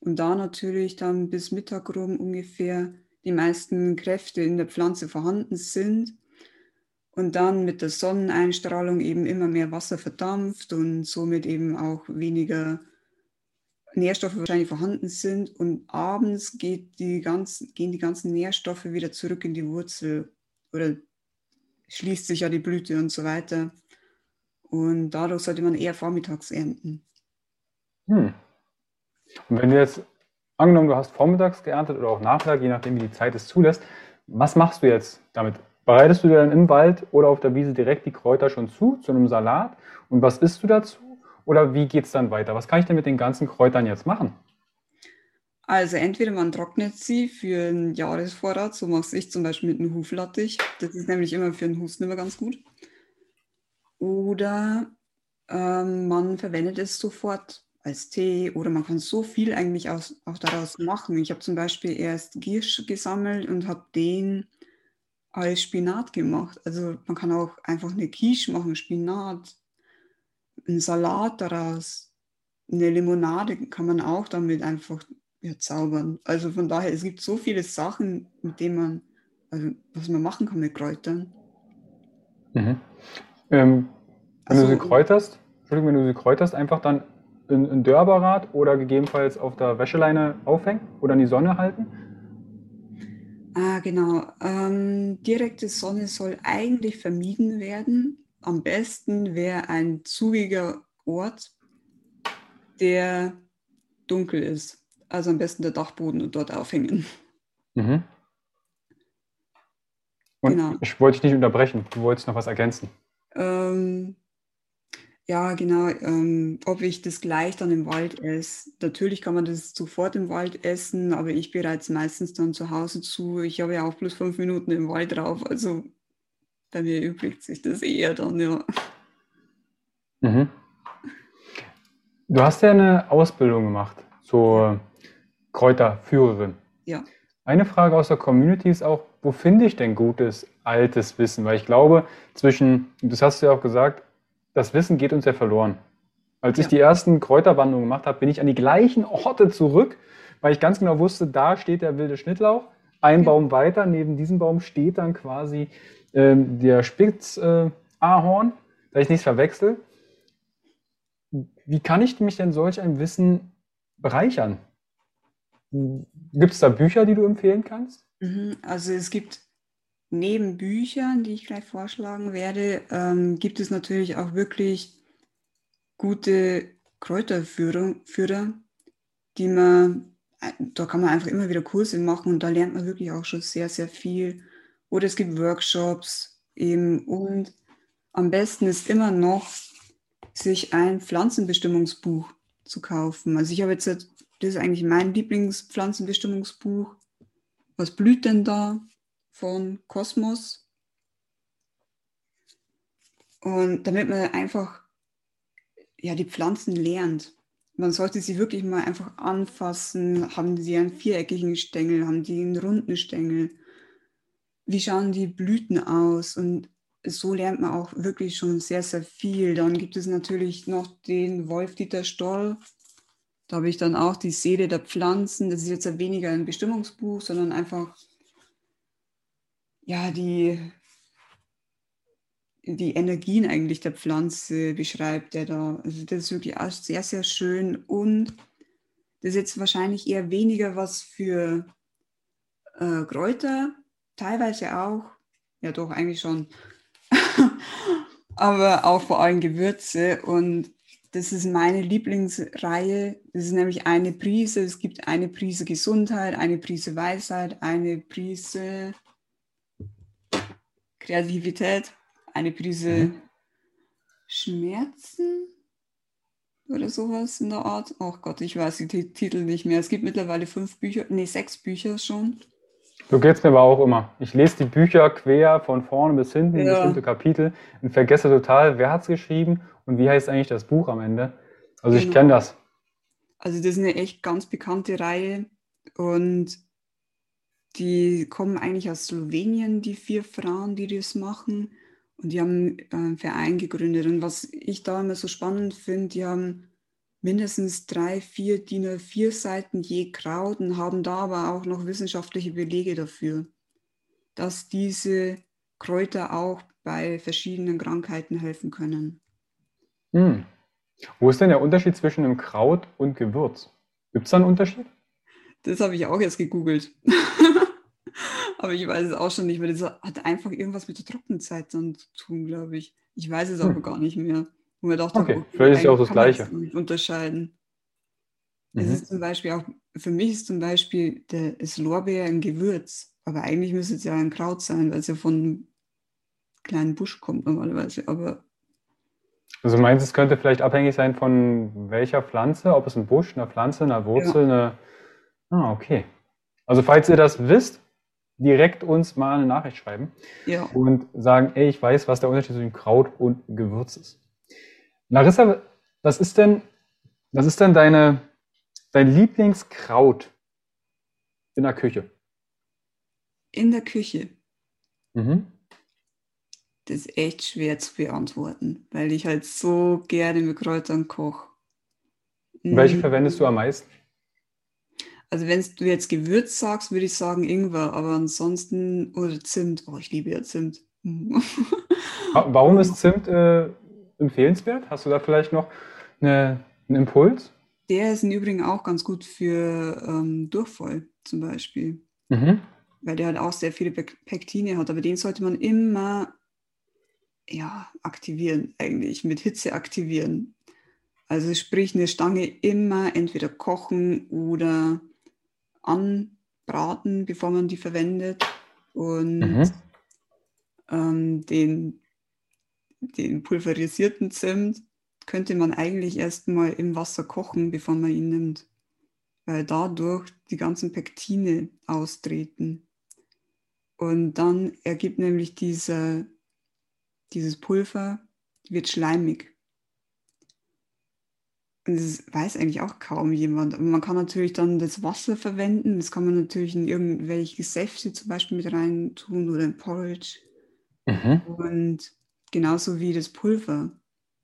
Und da natürlich dann bis Mittag rum ungefähr die meisten Kräfte in der Pflanze vorhanden sind und dann mit der Sonneneinstrahlung eben immer mehr Wasser verdampft und somit eben auch weniger Nährstoffe wahrscheinlich vorhanden sind und abends geht die ganzen, gehen die ganzen Nährstoffe wieder zurück in die Wurzel oder schließt sich ja die Blüte und so weiter. Und dadurch sollte man eher vormittags ernten. Hm. Und wenn du jetzt, angenommen, du hast vormittags geerntet oder auch Nachmittag, je nachdem, wie die Zeit es zulässt, was machst du jetzt damit? Bereitest du dir dann im Wald oder auf der Wiese direkt die Kräuter schon zu, zu einem Salat? Und was isst du dazu? Oder wie geht es dann weiter? Was kann ich denn mit den ganzen Kräutern jetzt machen? Also entweder man trocknet sie für einen Jahresvorrat, so mache ich zum Beispiel mit einem Huflattich. Das ist nämlich immer für einen Husten immer ganz gut. Oder ähm, man verwendet es sofort als Tee oder man kann so viel eigentlich aus, auch daraus machen. Ich habe zum Beispiel erst Giersch gesammelt und habe den als Spinat gemacht. Also man kann auch einfach eine Quiche machen, Spinat, einen Salat daraus, eine Limonade kann man auch damit einfach ja, zaubern. Also von daher, es gibt so viele Sachen, mit denen man, also was man machen kann mit Kräutern. Mhm. Ähm, wenn also, du sie kräuterst, Entschuldigung, wenn du sie kräuterst, einfach dann in, in Dörrbarat oder gegebenenfalls auf der Wäscheleine aufhängen oder in die Sonne halten? Ah, genau. Ähm, direkte Sonne soll eigentlich vermieden werden am besten wäre ein zugiger Ort, der dunkel ist. Also am besten der Dachboden und dort aufhängen. Mhm. Und genau. ich wollte dich nicht unterbrechen, du wolltest noch was ergänzen. Ähm, ja, genau. Ähm, ob ich das gleich dann im Wald esse. Natürlich kann man das sofort im Wald essen, aber ich bereite es meistens dann zu Hause zu. Ich habe ja auch bloß fünf Minuten im Wald drauf, also bei mir übrigt sich das eher dann, ja. Mhm. Du hast ja eine Ausbildung gemacht zur Kräuterführerin. Ja. Eine Frage aus der Community ist auch, wo finde ich denn gutes, altes Wissen? Weil ich glaube, zwischen, das hast du ja auch gesagt, das Wissen geht uns ja verloren. Als ja. ich die ersten Kräuterwanderungen gemacht habe, bin ich an die gleichen Orte zurück, weil ich ganz genau wusste, da steht der wilde Schnittlauch. Ein ja. Baum weiter, neben diesem Baum steht dann quasi ähm, der Spitzahorn, äh, dass ich nichts verwechsel. Wie kann ich mich denn solch ein Wissen bereichern? Gibt es da Bücher, die du empfehlen kannst? Mhm, also es gibt neben Büchern, die ich gleich vorschlagen werde, ähm, gibt es natürlich auch wirklich gute Kräuterführer, die man, äh, da kann man einfach immer wieder Kurse machen und da lernt man wirklich auch schon sehr, sehr viel. Oder es gibt Workshops eben. Und am besten ist immer noch, sich ein Pflanzenbestimmungsbuch zu kaufen. Also ich habe jetzt, das ist eigentlich mein Lieblingspflanzenbestimmungsbuch. Was blüht denn da von Kosmos? Und damit man einfach ja, die Pflanzen lernt. Man sollte sie wirklich mal einfach anfassen. Haben sie einen viereckigen Stängel? Haben die einen runden Stängel? wie schauen die Blüten aus und so lernt man auch wirklich schon sehr, sehr viel. Dann gibt es natürlich noch den Wolf-Dieter Stoll. Da habe ich dann auch die Seele der Pflanzen. Das ist jetzt weniger ein Bestimmungsbuch, sondern einfach ja, die, die Energien eigentlich der Pflanze beschreibt er da. Also das ist wirklich auch sehr, sehr schön. Und das ist jetzt wahrscheinlich eher weniger was für äh, Kräuter, teilweise auch, ja doch, eigentlich schon, <laughs> aber auch vor allem Gewürze. Und das ist meine Lieblingsreihe. Das ist nämlich eine Prise. Es gibt eine Prise Gesundheit, eine Prise Weisheit, eine Prise Kreativität, eine Prise mhm. Schmerzen oder sowas in der Art. Oh Gott, ich weiß die Titel nicht mehr. Es gibt mittlerweile fünf Bücher, nee, sechs Bücher schon. So geht es mir aber auch immer. Ich lese die Bücher quer von vorne bis hinten, ja. bestimmte Kapitel und vergesse total, wer hat es geschrieben und wie heißt eigentlich das Buch am Ende. Also genau. ich kenne das. Also das ist eine echt ganz bekannte Reihe und die kommen eigentlich aus Slowenien, die vier Frauen, die das machen. Und die haben einen Verein gegründet. Und was ich da immer so spannend finde, die haben mindestens drei, vier DIN A4 Seiten je Kraut und haben da aber auch noch wissenschaftliche Belege dafür, dass diese Kräuter auch bei verschiedenen Krankheiten helfen können. Hm. Wo ist denn der Unterschied zwischen einem Kraut und Gewürz? Gibt es da einen Unterschied? Das habe ich auch jetzt gegoogelt. <laughs> aber ich weiß es auch schon nicht, weil das hat einfach irgendwas mit der Trockenzeit dann zu tun, glaube ich. Ich weiß es hm. aber gar nicht mehr. Und mir dachte, okay, vielleicht ist es ja auch das Gleiche. Unterscheiden. Mhm. Es ist zum Beispiel auch, für mich ist zum Beispiel der, das Lorbeer ein Gewürz, aber eigentlich müsste es ja ein Kraut sein, weil es ja von einem kleinen Busch kommt normalerweise. Aber also meinst du, es könnte vielleicht abhängig sein von welcher Pflanze, ob es ein Busch, eine Pflanze, eine Wurzel, ja. eine. Ah, okay. Also falls ihr das wisst, direkt uns mal eine Nachricht schreiben ja. und sagen, ey, ich weiß, was der Unterschied zwischen Kraut und Gewürz ist. Larissa, was ist denn, was ist denn deine, dein Lieblingskraut in der Küche? In der Küche? Mhm. Das ist echt schwer zu beantworten, weil ich halt so gerne mit Kräutern koche. Welche mhm. verwendest du am meisten? Also wenn du jetzt Gewürz sagst, würde ich sagen Ingwer, aber ansonsten, oder Zimt. Oh, ich liebe ja Zimt. <laughs> Warum ist Zimt äh, empfehlenswert? Hast du da vielleicht noch eine, einen Impuls? Der ist im Übrigen auch ganz gut für ähm, Durchfall zum Beispiel. Mhm. Weil der halt auch sehr viele Pektine hat. Aber den sollte man immer ja, aktivieren, eigentlich, mit Hitze aktivieren. Also sprich, eine Stange immer entweder kochen oder anbraten, bevor man die verwendet. Und mhm. ähm, den, den pulverisierten Zimt könnte man eigentlich erstmal im Wasser kochen, bevor man ihn nimmt, weil dadurch die ganzen Pektine austreten. Und dann ergibt nämlich diese, dieses Pulver, wird schleimig. Das weiß eigentlich auch kaum jemand. Aber man kann natürlich dann das Wasser verwenden. Das kann man natürlich in irgendwelche Säfte zum Beispiel mit rein tun oder in Porridge. Mhm. Und genauso wie das Pulver.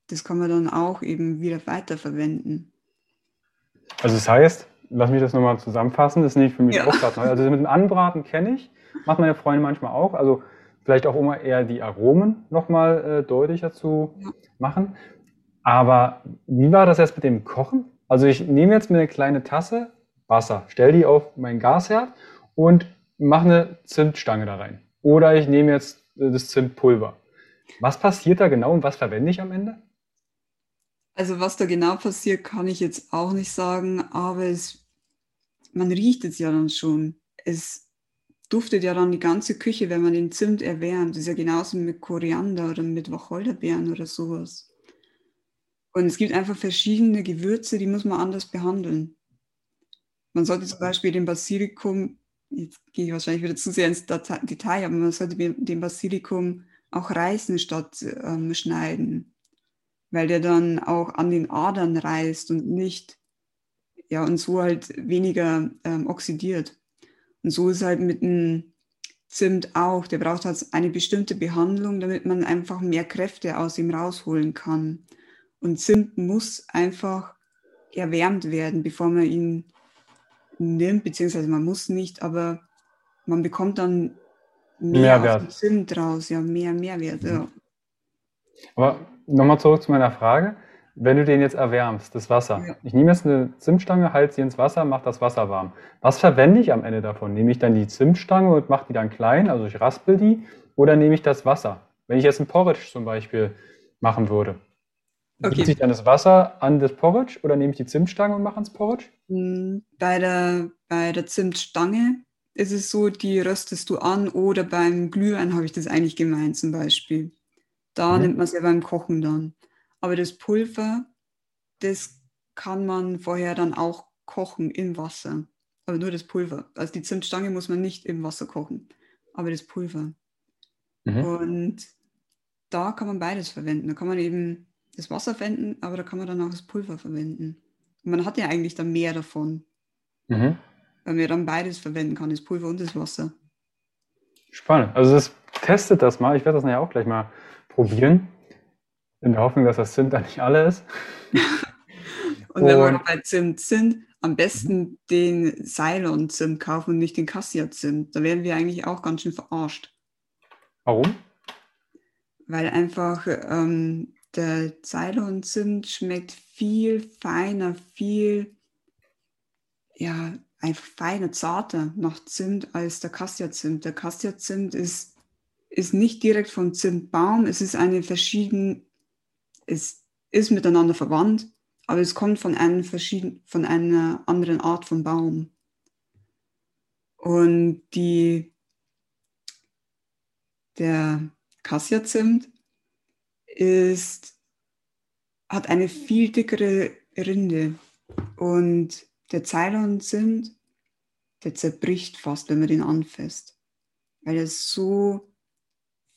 Das kann man dann auch eben wieder weiterverwenden. Also das heißt, lass mich das nochmal zusammenfassen, das ist nicht für mich ja. auch gerade neu. Also mit dem Anbraten kenne ich, macht meine Freundin manchmal auch. Also vielleicht auch immer eher die Aromen nochmal äh, deutlicher zu ja. machen. Aber wie war das jetzt mit dem Kochen? Also ich nehme jetzt mir eine kleine Tasse Wasser, stelle die auf meinen Gasherd und mache eine Zimtstange da rein. Oder ich nehme jetzt äh, das Zimtpulver. Was passiert da genau und was verwende ich am Ende? Also was da genau passiert, kann ich jetzt auch nicht sagen, aber es, man riecht es ja dann schon. Es duftet ja dann die ganze Küche, wenn man den Zimt erwärmt. Das ist ja genauso mit Koriander oder mit Wacholderbeeren oder sowas. Und es gibt einfach verschiedene Gewürze, die muss man anders behandeln. Man sollte zum Beispiel den Basilikum, jetzt gehe ich wahrscheinlich wieder zu sehr ins Detail, aber man sollte den Basilikum auch reißen statt ähm, schneiden, weil der dann auch an den Adern reißt und nicht, ja, und so halt weniger ähm, oxidiert. Und so ist halt mit dem Zimt auch, der braucht halt eine bestimmte Behandlung, damit man einfach mehr Kräfte aus ihm rausholen kann. Und Zimt muss einfach erwärmt werden, bevor man ihn nimmt, beziehungsweise man muss nicht, aber man bekommt dann mehr Mehrwert. Zimt raus, ja, mehr Mehrwert. Ja. Mhm. Aber nochmal zurück zu meiner Frage. Wenn du den jetzt erwärmst, das Wasser. Ja. Ich nehme jetzt eine Zimtstange, halte sie ins Wasser, mache das Wasser warm. Was verwende ich am Ende davon? Nehme ich dann die Zimtstange und mache die dann klein, also ich raspel die, oder nehme ich das Wasser? Wenn ich jetzt ein Porridge zum Beispiel machen würde, Okay. Gieße ich dann das Wasser an das Porridge oder nehme ich die Zimtstange und mache ans Porridge? Hm, bei der, bei der Zimtstange ist es so, die röstest du an oder beim Glühwein habe ich das eigentlich gemeint zum Beispiel. Da mhm. nimmt man es ja beim Kochen dann. Aber das Pulver, das kann man vorher dann auch kochen im Wasser. Aber nur das Pulver. Also die Zimtstange muss man nicht im Wasser kochen, aber das Pulver. Mhm. Und da kann man beides verwenden. Da kann man eben das Wasser verwenden, aber da kann man dann auch das Pulver verwenden. Und man hat ja eigentlich dann mehr davon. Mhm. Weil man dann beides verwenden kann, das Pulver und das Wasser. Spannend. Also das testet das mal. Ich werde das nachher auch gleich mal probieren. In der Hoffnung, dass das Zimt da nicht alle ist. <laughs> und wenn wir bei Zimt sind, am besten den Ceylon-Zimt kaufen und nicht den Cassia-Zimt. Da werden wir eigentlich auch ganz schön verarscht. Warum? Weil einfach ähm, der Ceylon-Zimt schmeckt viel feiner, viel, ja, einfach feiner, zarter nach Zimt als der Cassia-Zimt. Der Cassia-Zimt ist, ist nicht direkt vom Zimtbaum, es ist eine verschieden, es ist miteinander verwandt, aber es kommt von, einem verschieden, von einer anderen Art von Baum. Und die, der Cassia-Zimt ist, hat eine viel dickere Rinde. Und der Ceylon-Zimt, der zerbricht fast, wenn man den anfasst, weil er so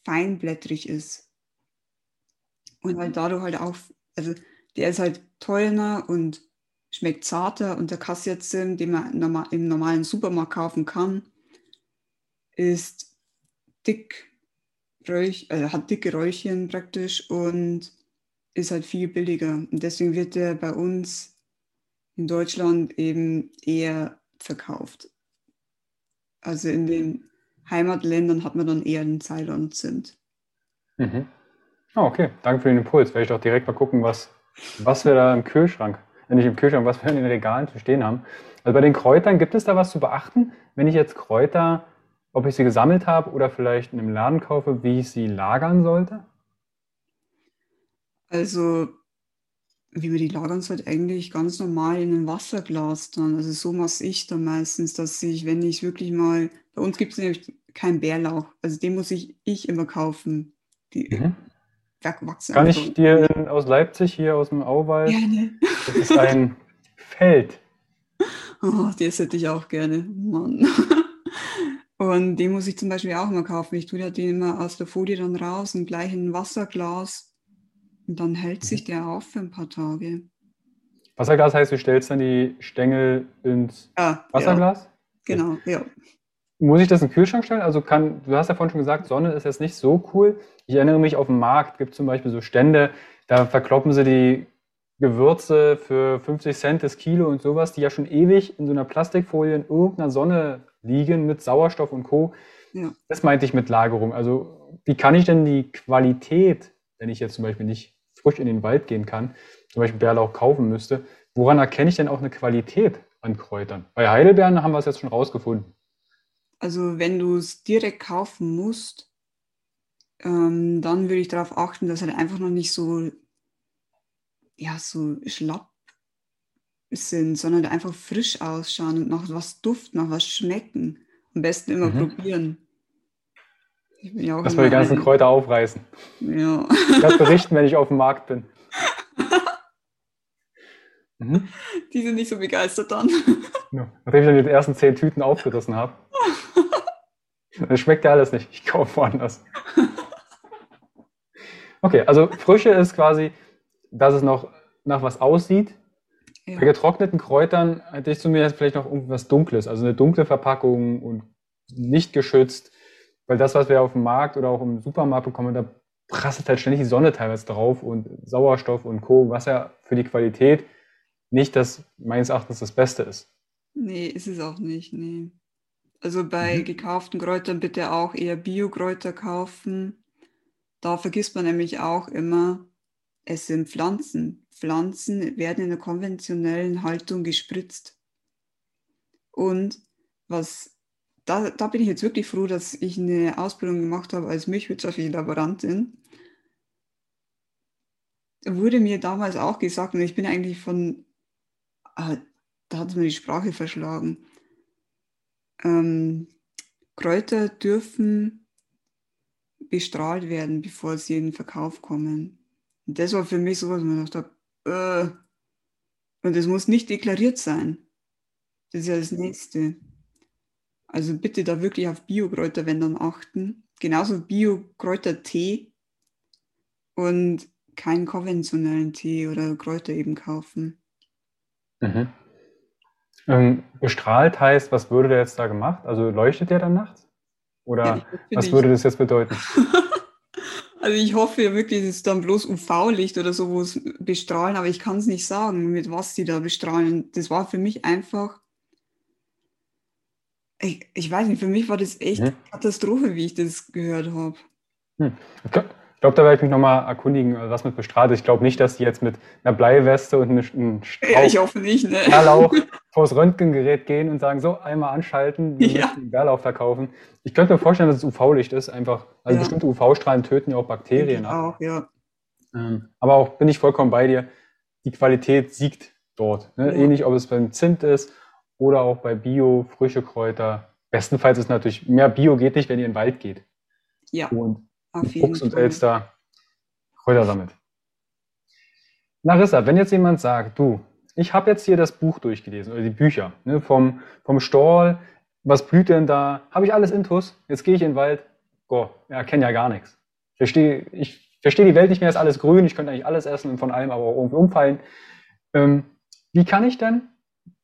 feinblättrig ist. Und halt dadurch halt auch, also der ist halt teurer und schmeckt zarter. Und der Cassia-Zimt, den man im normalen Supermarkt kaufen kann, ist dick, Räuch, äh, hat dicke Räuchchen praktisch und ist halt viel billiger. Und deswegen wird der bei uns in Deutschland eben eher verkauft. Also in den Heimatländern hat man dann eher den Ceylon-Zimt. Mhm. Oh, okay, danke für den Impuls. Werde ich doch direkt mal gucken, was was wir da im Kühlschrank, äh, nicht im Kühlschrank, was wir in den Regalen zu stehen haben. Also bei den Kräutern, gibt es da was zu beachten? Wenn ich jetzt Kräuter, ob ich sie gesammelt habe oder vielleicht in einem Laden kaufe, wie ich sie lagern sollte? Also, wie wir die lagern sollte, eigentlich ganz normal in einem Wasserglas dann. Also so mache ich dann meistens, dass ich, wenn ich wirklich mal, bei uns gibt es nämlich keinen Bärlauch, also den muss ich, ich immer kaufen. Die, mhm wachsen. Kann ich dir in, aus Leipzig hier aus dem Auwald? Gerne. Das ist ein <laughs> Feld. Oh, das hätte ich auch gerne. Mann. Und den muss ich zum Beispiel auch immer kaufen. Ich tue ja den immer aus der Folie dann raus und gleich in ein Wasserglas. Und dann hält sich der auf für ein paar Tage. Wasserglas heißt, du stellst dann die Stängel ins ah, Wasserglas? Ja. Genau, ja. Muss ich das in den Kühlschrank stellen? Also kann, du hast ja vorhin schon gesagt, Sonne ist jetzt nicht so cool. Ich erinnere mich, auf dem Markt gibt es zum Beispiel so Stände, da verkloppen sie die Gewürze für 50 Cent das Kilo und sowas, die ja schon ewig in so einer Plastikfolie in irgendeiner Sonne liegen mit Sauerstoff und Co. Ja. Das meinte ich mit Lagerung. Also wie kann ich denn die Qualität, wenn ich jetzt zum Beispiel nicht frisch in den Wald gehen kann, zum Beispiel Bärlauch kaufen müsste, woran erkenne ich denn auch eine Qualität an Kräutern? Bei Heidelbeeren haben wir es jetzt schon rausgefunden. Also wenn du es direkt kaufen musst, ähm, dann würde ich darauf achten, dass halt einfach noch nicht so, ja, so schlapp sind, sondern einfach frisch ausschauen und nach was duften, nach was schmecken. Am besten immer mhm. probieren. Ich bin ja auch Dass wir die ganzen eine... Kräuter aufreißen. Ja. Ich werde berichten, wenn ich auf dem Markt bin. <laughs> Mhm. Die sind nicht so begeistert dann. Ja, nachdem ich dann die ersten zehn Tüten aufgerissen habe. <laughs> Das schmeckt ja alles nicht. Ich kaufe woanders. Okay, also Frische ist quasi, dass es noch nach was aussieht. Ja. Bei getrockneten Kräutern hätte ich zu mir vielleicht noch irgendwas Dunkles, also eine dunkle Verpackung und nicht geschützt. Weil das, was wir auf dem Markt oder auch im Supermarkt bekommen, da prasselt halt ständig die Sonne teilweise drauf und Sauerstoff und Co., was ja für die Qualität nicht das, meines Erachtens, das Beste ist. Nee, ist es auch nicht, nee. Also bei mhm. gekauften Kräutern bitte auch eher Biokräuter kaufen. Da vergisst man nämlich auch immer, es sind Pflanzen. Pflanzen werden in der konventionellen Haltung gespritzt. Und was, da, da bin ich jetzt wirklich froh, dass ich eine Ausbildung gemacht habe als milchwirtschaftliche Laborantin. Da wurde mir damals auch gesagt, und ich bin eigentlich von, ah, da hat mir die Sprache verschlagen ähm, Kräuter dürfen bestrahlt werden, bevor sie in den Verkauf kommen. Und das war für mich so, was man dachte, äh, und es muss nicht deklariert sein. Das ist ja das Nächste. Also bitte da wirklich auf Biokräuter, wenn dann achten. Genauso Biokräuter-Tee und keinen konventionellen Tee oder Kräuter eben kaufen. Mhm. Ähm, bestrahlt heißt, was würde der jetzt da gemacht? Also leuchtet der dann nachts? Oder ja, was würde das jetzt bedeuten? <laughs> also ich hoffe ja wirklich, es ist dann bloß UV-Licht oder so, wo es bestrahlen, aber ich kann es nicht sagen, mit was die da bestrahlen. Das war für mich einfach, ich, ich weiß nicht, für mich war das echt hm. Katastrophe, wie ich das gehört habe. Hm. Ich glaube, da werde ich mich nochmal erkundigen, was mit bestrahlt ist. Ich glaube nicht, dass die jetzt mit einer Bleiweste und einem Strauch <laughs> ja, ich hoffe nicht, ne? Bärlauch vors Röntgengerät gehen und sagen, so, einmal anschalten, wir ja. müssen Bärlauch verkaufen. Ich könnte mir vorstellen, dass es UV-Licht ist, einfach, also ja. bestimmte UV-Strahlen töten ja auch Bakterien ab. Auch, ja. Ähm, aber auch bin ich vollkommen bei dir, die Qualität siegt dort. Ne? Ja. Ähnlich, ob es beim Zimt ist oder auch bei Bio, frische Kräuter. Bestenfalls ist natürlich, mehr Bio geht nicht, wenn ihr in den Wald geht. Ja. Und auf Fuchs und Fall. Elster Kräuter sammelt. Larissa, wenn jetzt jemand sagt, du, ich habe jetzt hier das Buch durchgelesen oder die Bücher ne, vom, vom Storl, was blüht denn da? Habe ich alles intus? Jetzt gehe ich in den Wald. Boah, ja, kenne ja gar nichts. Versteh, ich verstehe die Welt nicht mehr, ist alles grün, ich könnte eigentlich alles essen und von allem aber auch irgendwie umfallen. Ähm, wie kann ich denn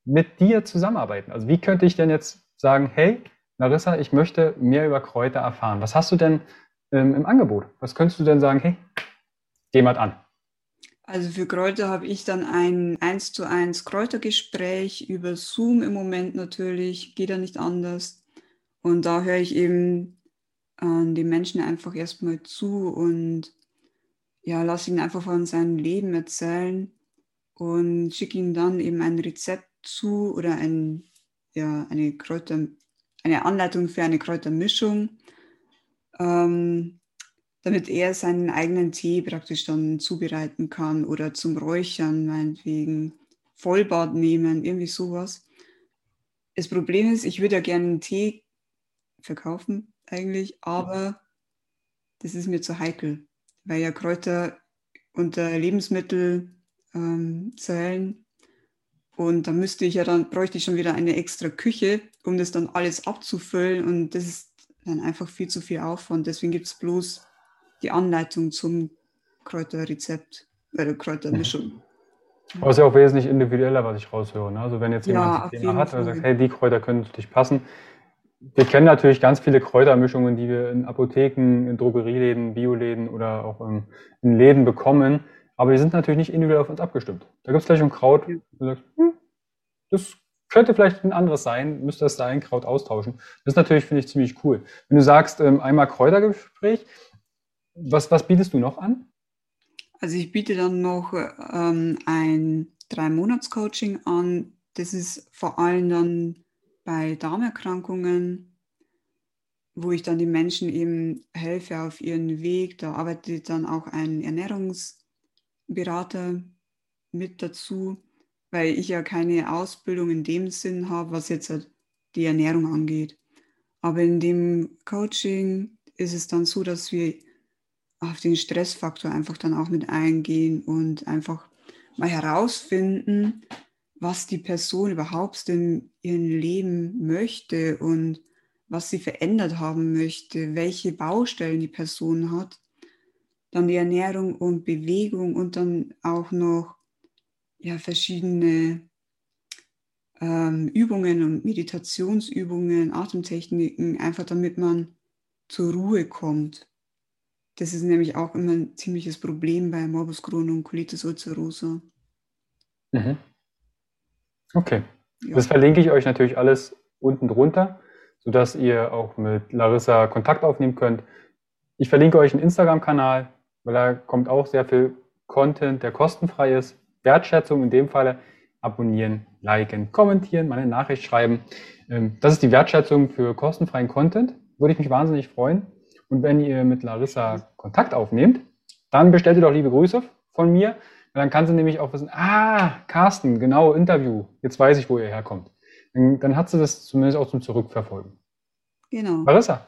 mit dir zusammenarbeiten? Also wie könnte ich denn jetzt sagen, hey, Larissa, ich möchte mehr über Kräuter erfahren. Was hast du denn ähm, im Angebot? Was könntest du denn sagen, hey, geh mal an? Also für Kräuter habe ich dann ein 1 zu 1 Kräutergespräch über Zoom im Moment natürlich, geht ja nicht anders. Und da höre ich eben äh, den Menschen einfach erstmal zu und ja, lasse ihn einfach von seinem Leben erzählen und schicke ihm dann eben ein Rezept zu oder ein, ja, eine Kräuter, eine Anleitung für eine Kräutermischung ähm, damit er seinen eigenen Tee praktisch dann zubereiten kann oder zum Räuchern, meinetwegen Vollbad nehmen, irgendwie sowas. Das Problem ist, ich würde ja gerne einen Tee verkaufen eigentlich, aber das ist mir zu heikel, weil ja Kräuter unter Lebensmittel ähm, zählen und da müsste ich ja dann, bräuchte ich schon wieder eine extra Küche, um das dann alles abzufüllen und das ist dann einfach viel zu viel Aufwand. Deswegen gibt es bloß die Anleitung zum Kräuterrezept, äh, Kräutermischung. Aber es ist ja auch wesentlich individueller, was ich raushöre. Ne? Also wenn jetzt jemand ja, ein Thema hat und sagt, hey, die Kräuter können für dich passen. Wir kennen natürlich ganz viele Kräutermischungen, die wir in Apotheken, in Drogerieläden, Bioläden oder auch in, in Läden bekommen. Aber die sind natürlich nicht individuell auf uns abgestimmt. Da gibt es gleich ein Kraut, ja. du sagst, hm, das könnte vielleicht ein anderes sein, müsste das sein, Kraut austauschen. Das ist natürlich, finde ich, ziemlich cool. Wenn du sagst, ähm, einmal Kräutergespräch, was, was bietest du noch an? Also ich biete dann noch ähm, ein Drei-Monats-Coaching an. Das ist vor allem dann bei Darmerkrankungen, wo ich dann den Menschen eben helfe auf ihren Weg. Da arbeitet dann auch ein Ernährungsberater mit dazu weil ich ja keine Ausbildung in dem Sinn habe, was jetzt halt die Ernährung angeht. Aber in dem Coaching ist es dann so, dass wir auf den Stressfaktor einfach dann auch mit eingehen und einfach mal herausfinden, was die Person überhaupt in ihrem Leben möchte und was sie verändert haben möchte, welche Baustellen die Person hat. Dann die Ernährung und Bewegung und dann auch noch ja, verschiedene ähm, Übungen und Meditationsübungen, Atemtechniken, einfach damit man zur Ruhe kommt. Das ist nämlich auch immer ein ziemliches Problem bei Morbus Crohn und Colitis ulcerosa. Mhm. Okay. Ja. Das verlinke ich euch natürlich alles unten drunter, sodass ihr auch mit Larissa Kontakt aufnehmen könnt. Ich verlinke euch einen Instagram-Kanal, weil da kommt auch sehr viel Content, der kostenfrei ist. Wertschätzung in dem Falle abonnieren, liken, kommentieren, meine Nachricht schreiben. Ähm, das ist die Wertschätzung für kostenfreien Content. Würde ich mich wahnsinnig freuen. Und wenn ihr mit Larissa Kontakt aufnehmt, dann bestellt ihr doch liebe Grüße von mir. Dann kann sie nämlich auch wissen, ah, Carsten, genau, Interview. Jetzt weiß ich, wo ihr herkommt. Dann hat sie das zumindest auch zum Zurückverfolgen. Genau. Larissa,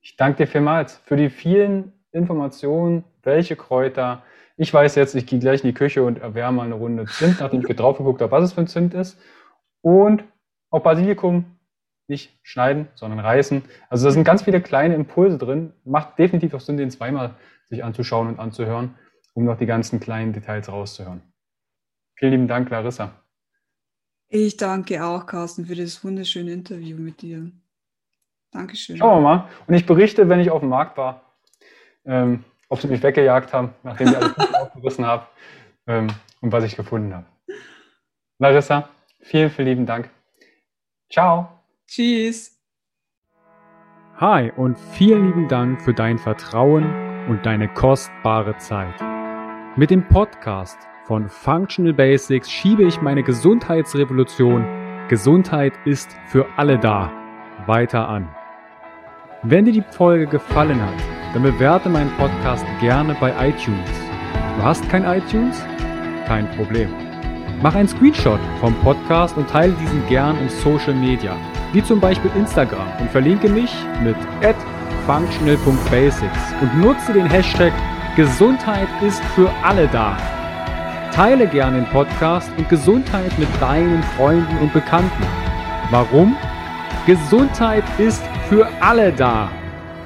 ich danke dir vielmals für die vielen Informationen, welche Kräuter. Ich weiß jetzt, ich gehe gleich in die Küche und erwärme mal eine Runde Zimt, nachdem ich <laughs> drauf geguckt habe, was es für ein Zimt ist. Und auch Basilikum nicht schneiden, sondern reißen. Also da sind ganz viele kleine Impulse drin. Macht definitiv auch Sinn, den zweimal sich anzuschauen und anzuhören, um noch die ganzen kleinen Details rauszuhören. Vielen lieben Dank, Larissa. Ich danke auch, Carsten, für das wunderschöne Interview mit dir. Dankeschön. Schauen wir mal. Und ich berichte, wenn ich auf dem Markt war, ähm, ob sie mich weggejagt haben, nachdem ich alles aufgerissen habe ähm, und was ich gefunden habe. Larissa, vielen, vielen lieben Dank. Ciao. Tschüss. Hi und vielen lieben Dank für dein Vertrauen und deine kostbare Zeit. Mit dem Podcast von Functional Basics schiebe ich meine Gesundheitsrevolution Gesundheit ist für alle da weiter an. Wenn dir die Folge gefallen hat, dann bewerte meinen Podcast gerne bei iTunes. Du hast kein iTunes? Kein Problem. Mach einen Screenshot vom Podcast und teile diesen gern in Social Media wie zum Beispiel Instagram und verlinke mich mit functional.basics und nutze den Hashtag Gesundheit ist für alle da. Teile gerne den Podcast und Gesundheit mit deinen Freunden und Bekannten. Warum? Gesundheit ist für alle da.